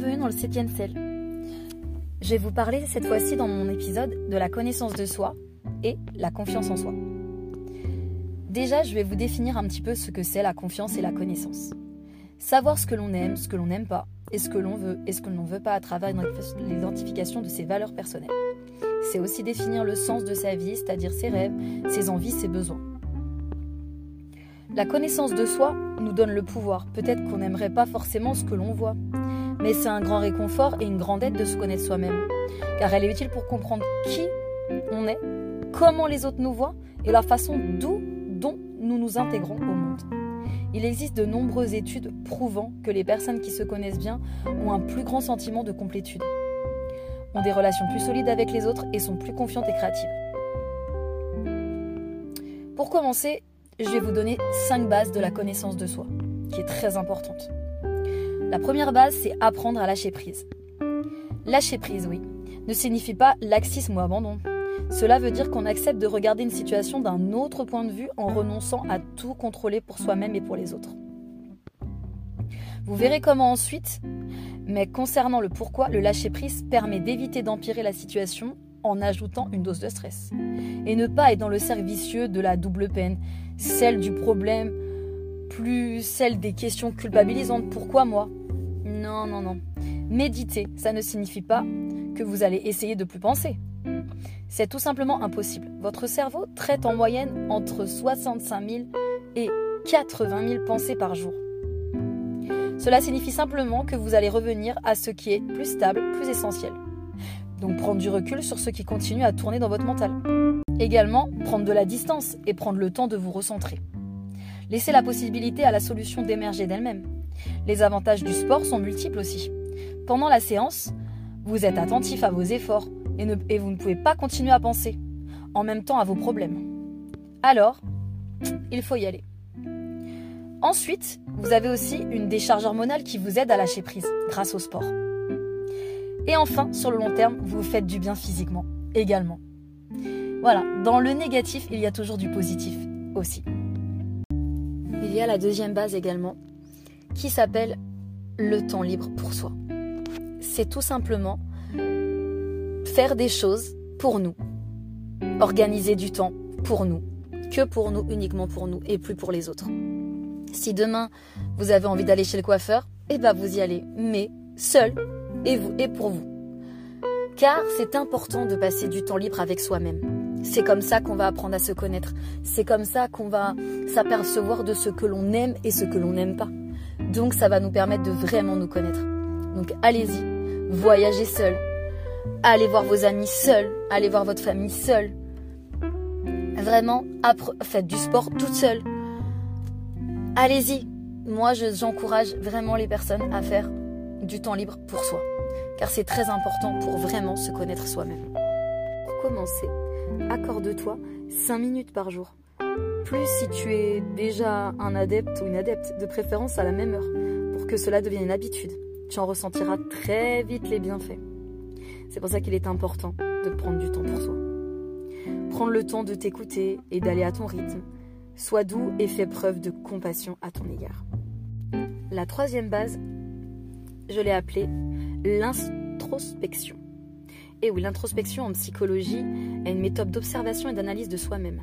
bienvenue dans le septième ciel. Je vais vous parler cette fois-ci dans mon épisode de la connaissance de soi et la confiance en soi. Déjà, je vais vous définir un petit peu ce que c'est la confiance et la connaissance. Savoir ce que l'on aime, ce que l'on n'aime pas, et ce que l'on veut et ce que l'on ne veut pas à travers l'identification de ses valeurs personnelles. C'est aussi définir le sens de sa vie, c'est-à-dire ses rêves, ses envies, ses besoins. La connaissance de soi nous donne le pouvoir. Peut-être qu'on n'aimerait pas forcément ce que l'on voit, mais c'est un grand réconfort et une grande aide de se connaître soi-même, car elle est utile pour comprendre qui on est, comment les autres nous voient et la façon d'où, dont nous nous intégrons au monde. Il existe de nombreuses études prouvant que les personnes qui se connaissent bien ont un plus grand sentiment de complétude, ont des relations plus solides avec les autres et sont plus confiantes et créatives. Pour commencer, je vais vous donner 5 bases de la connaissance de soi, qui est très importante. La première base, c'est apprendre à lâcher prise. Lâcher prise, oui, ne signifie pas laxisme ou abandon. Cela veut dire qu'on accepte de regarder une situation d'un autre point de vue en renonçant à tout contrôler pour soi-même et pour les autres. Vous verrez comment ensuite, mais concernant le pourquoi, le lâcher-prise permet d'éviter d'empirer la situation en ajoutant une dose de stress. Et ne pas être dans le cercle vicieux de la double peine, celle du problème, plus celle des questions culpabilisantes. Pourquoi moi? Non, non, non. Méditer, ça ne signifie pas que vous allez essayer de plus penser. C'est tout simplement impossible. Votre cerveau traite en moyenne entre 65 000 et 80 000 pensées par jour. Cela signifie simplement que vous allez revenir à ce qui est plus stable, plus essentiel. Donc prendre du recul sur ce qui continue à tourner dans votre mental. Également, prendre de la distance et prendre le temps de vous recentrer. Laissez la possibilité à la solution d'émerger d'elle-même. Les avantages du sport sont multiples aussi. Pendant la séance, vous êtes attentif à vos efforts et, vous ne pouvez pas continuer à penser en même temps à vos problèmes. Alors, il faut y aller. Ensuite, vous avez aussi une décharge hormonale qui vous aide à lâcher prise grâce au sport. Et enfin, sur le long terme, vous faites du bien physiquement également. Voilà, dans le négatif, il y a toujours du positif aussi. Il y a la deuxième base également, qui s'appelle le temps libre pour soi. C'est tout simplement faire des choses pour nous, organiser du temps pour nous, que pour nous, uniquement pour nous et plus pour les autres. Si demain vous avez envie d'aller chez le coiffeur, eh ben vous y allez, mais seul et pour vous. Car c'est important de passer du temps libre avec soi-même. C'est comme ça qu'on va apprendre à se connaître. C'est comme ça qu'on va s'apercevoir de ce que l'on aime et ce que l'on n'aime pas. Donc ça va nous permettre de vraiment nous connaître. Donc allez-y, voyagez seul. Allez voir vos amis seuls, allez voir votre famille seule. Vraiment, faites du sport toute seule. Allez-y. Moi, j'encourage vraiment les personnes à faire du temps libre pour soi. Car c'est très important pour vraiment se connaître soi-même. Pour commencer, accorde-toi 5 minutes par jour plus si tu es déjà un adepte ou une adepte, de préférence à la même heure, pour que cela devienne une habitude. Tu en ressentiras très vite les bienfaits. C'est pour ça qu'il est important de prendre du temps pour soi. Prendre le temps de t'écouter et d'aller à ton rythme. Sois doux et fais preuve de compassion à ton égard. La troisième base, je l'ai appelée l'introspection. Et oui, l'introspection en psychologie est une méthode d'observation et d'analyse de soi-même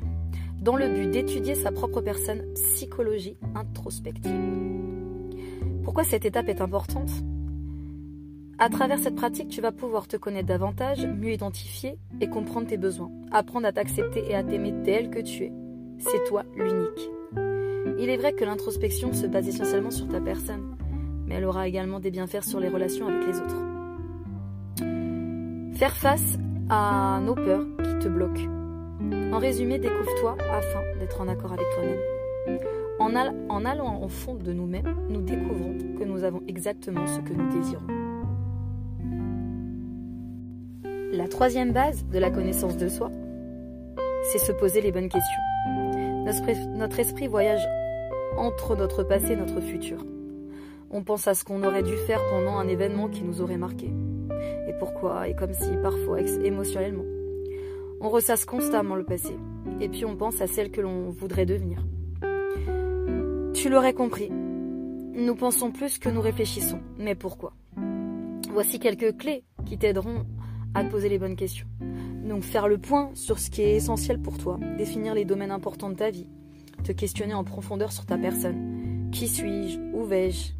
dans le but d'étudier sa propre personne, psychologie introspective. Pourquoi cette étape est importante? À travers cette pratique, tu vas pouvoir te connaître davantage, mieux identifier et comprendre tes besoins, apprendre à t'accepter et à t'aimer tel que tu es. C'est toi l'unique. Il est vrai que l'introspection se base essentiellement sur ta personne, mais elle aura également des bienfaits sur les relations avec les autres. Faire face à nos peurs qui te bloquent en résumé, découvre-toi afin d'être en accord avec toi-même. En, en, allant au fond de nous-mêmes, nous découvrons que nous avons exactement ce que nous désirons. La troisième base de la connaissance de soi, c'est se poser les bonnes questions. Notre esprit voyage entre notre passé et notre futur. On pense à ce qu'on aurait dû faire pendant un événement qui nous aurait marqué. Et pourquoi Et comme si parfois émotionnellement. On ressasse constamment le passé, et puis on pense à celle que l'on voudrait devenir. Tu l'aurais compris, nous pensons plus que nous réfléchissons, mais pourquoi? Voici quelques clés qui t'aideront à te poser les bonnes questions. Donc faire le point sur ce qui est essentiel pour toi, définir les domaines importants de ta vie, te questionner en profondeur sur ta personne. Qui suis-je? Où vais-je?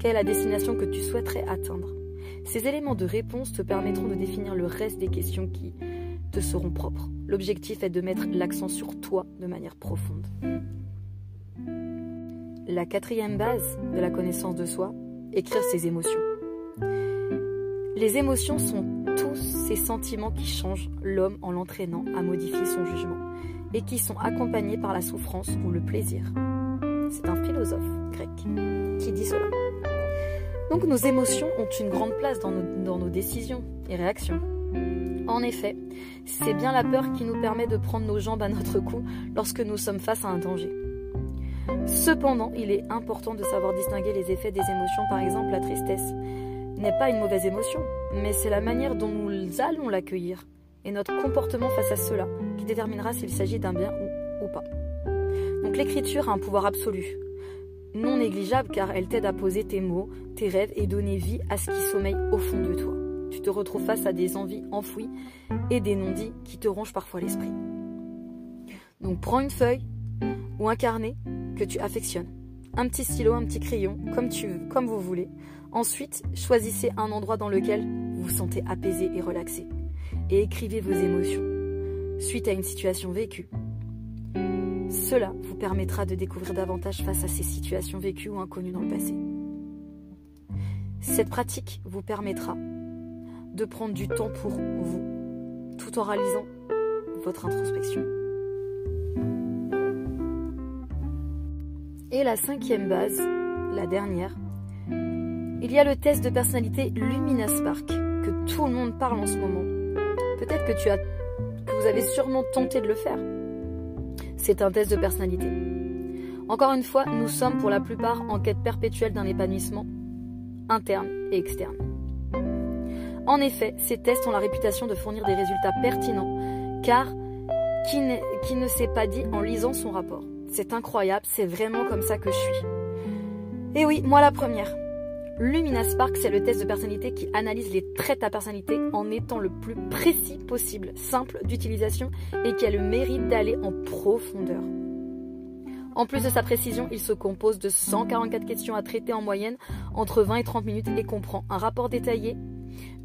Quelle est la destination que tu souhaiterais atteindre? Ces éléments de réponse te permettront de définir le reste des questions qui te seront propres. L'objectif est de mettre l'accent sur toi de manière profonde. La quatrième base de la connaissance de soi, écrire ses émotions. Les émotions sont tous ces sentiments qui changent l'homme en l'entraînant à modifier son jugement et qui sont accompagnés par la souffrance ou le plaisir. C'est un philosophe grec qui dit cela. Donc nos émotions ont une grande place dans nos, dans nos décisions et réactions. En effet, c'est bien la peur qui nous permet de prendre nos jambes à notre cou lorsque nous sommes face à un danger. Cependant, il est important de savoir distinguer les effets des émotions, par exemple la tristesse n'est pas une mauvaise émotion, mais c'est la manière dont nous allons l'accueillir et notre comportement face à cela qui déterminera s'il s'agit d'un bien ou, ou pas. Donc l'écriture a un pouvoir absolu, non négligeable car elle t'aide à poser tes mots, tes rêves et donner vie à ce qui sommeille au fond de toi. Te retrouves face à des envies enfouies et des non-dits qui te rongent parfois l'esprit. Donc prends une feuille ou un carnet que tu affectionnes. Un petit stylo, un petit crayon, comme, tu, comme vous voulez. Ensuite, choisissez un endroit dans lequel vous vous sentez apaisé et relaxé. Et écrivez vos émotions suite à une situation vécue. Cela vous permettra de découvrir davantage face à ces situations vécues ou inconnues dans le passé. Cette pratique vous permettra de prendre du temps pour vous, tout en réalisant votre introspection. Et la cinquième base, la dernière, il y a le test de personnalité Lumina Spark, que tout le monde parle en ce moment. Peut-être que vous avez sûrement tenté de le faire. C'est un test de personnalité. Encore une fois, nous sommes pour la plupart en quête perpétuelle d'un épanouissement interne et externe. En effet, ces tests ont la réputation de fournir des résultats pertinents, car qui, ne s'est pas dit en lisant son rapport c'est incroyable, c'est vraiment comme ça que je suis. Et oui, moi la première. Lumina Spark, c'est le test de personnalité qui analyse les traits de personnalité en étant le plus précis possible, simple d'utilisation et qui a le mérite d'aller en profondeur. En plus de sa précision, il se compose de 144 questions à traiter en moyenne entre 20 et 30 minutes et comprend un rapport détaillé,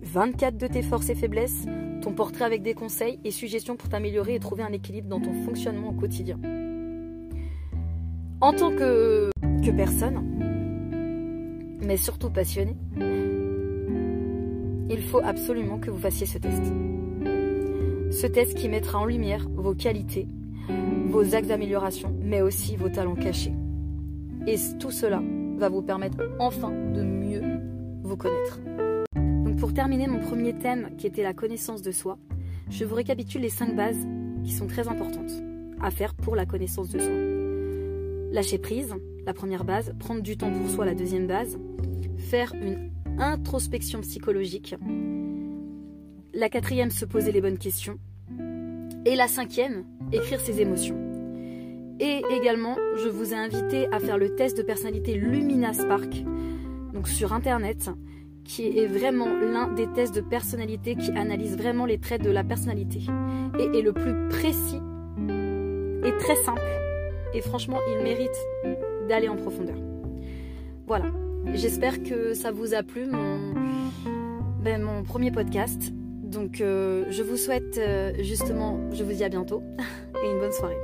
24 de tes forces et faiblesses, ton portrait avec des conseils et suggestions pour t'améliorer et trouver un équilibre dans ton fonctionnement au quotidien en tant que, que personne, mais surtout passionné, il faut absolument que vous fassiez ce test. Ce test qui mettra en lumière vos qualités, vos axes d'amélioration, mais aussi vos talents cachés. Et tout cela va vous permettre enfin de mieux vous connaître. Pour terminer mon premier thème qui était la connaissance de soi, je vous récapitule les cinq bases qui sont très importantes à faire pour la connaissance de soi. Lâcher prise, la première base, prendre du temps pour soi, la deuxième base, faire une introspection psychologique, la quatrième, se poser les bonnes questions, et la cinquième, écrire ses émotions. Et également, je vous ai invité à faire le test de personnalité Lumina Spark, donc sur internet, qui est vraiment l'un des tests de personnalité qui analyse vraiment les traits de la personnalité et est le plus précis et très simple et franchement, il mérite d'aller en profondeur. Voilà, j'espère que ça vous a plu, mon, ben, premier podcast. Donc euh, je vous souhaite euh, justement, je vous dis à bientôt et une bonne soirée.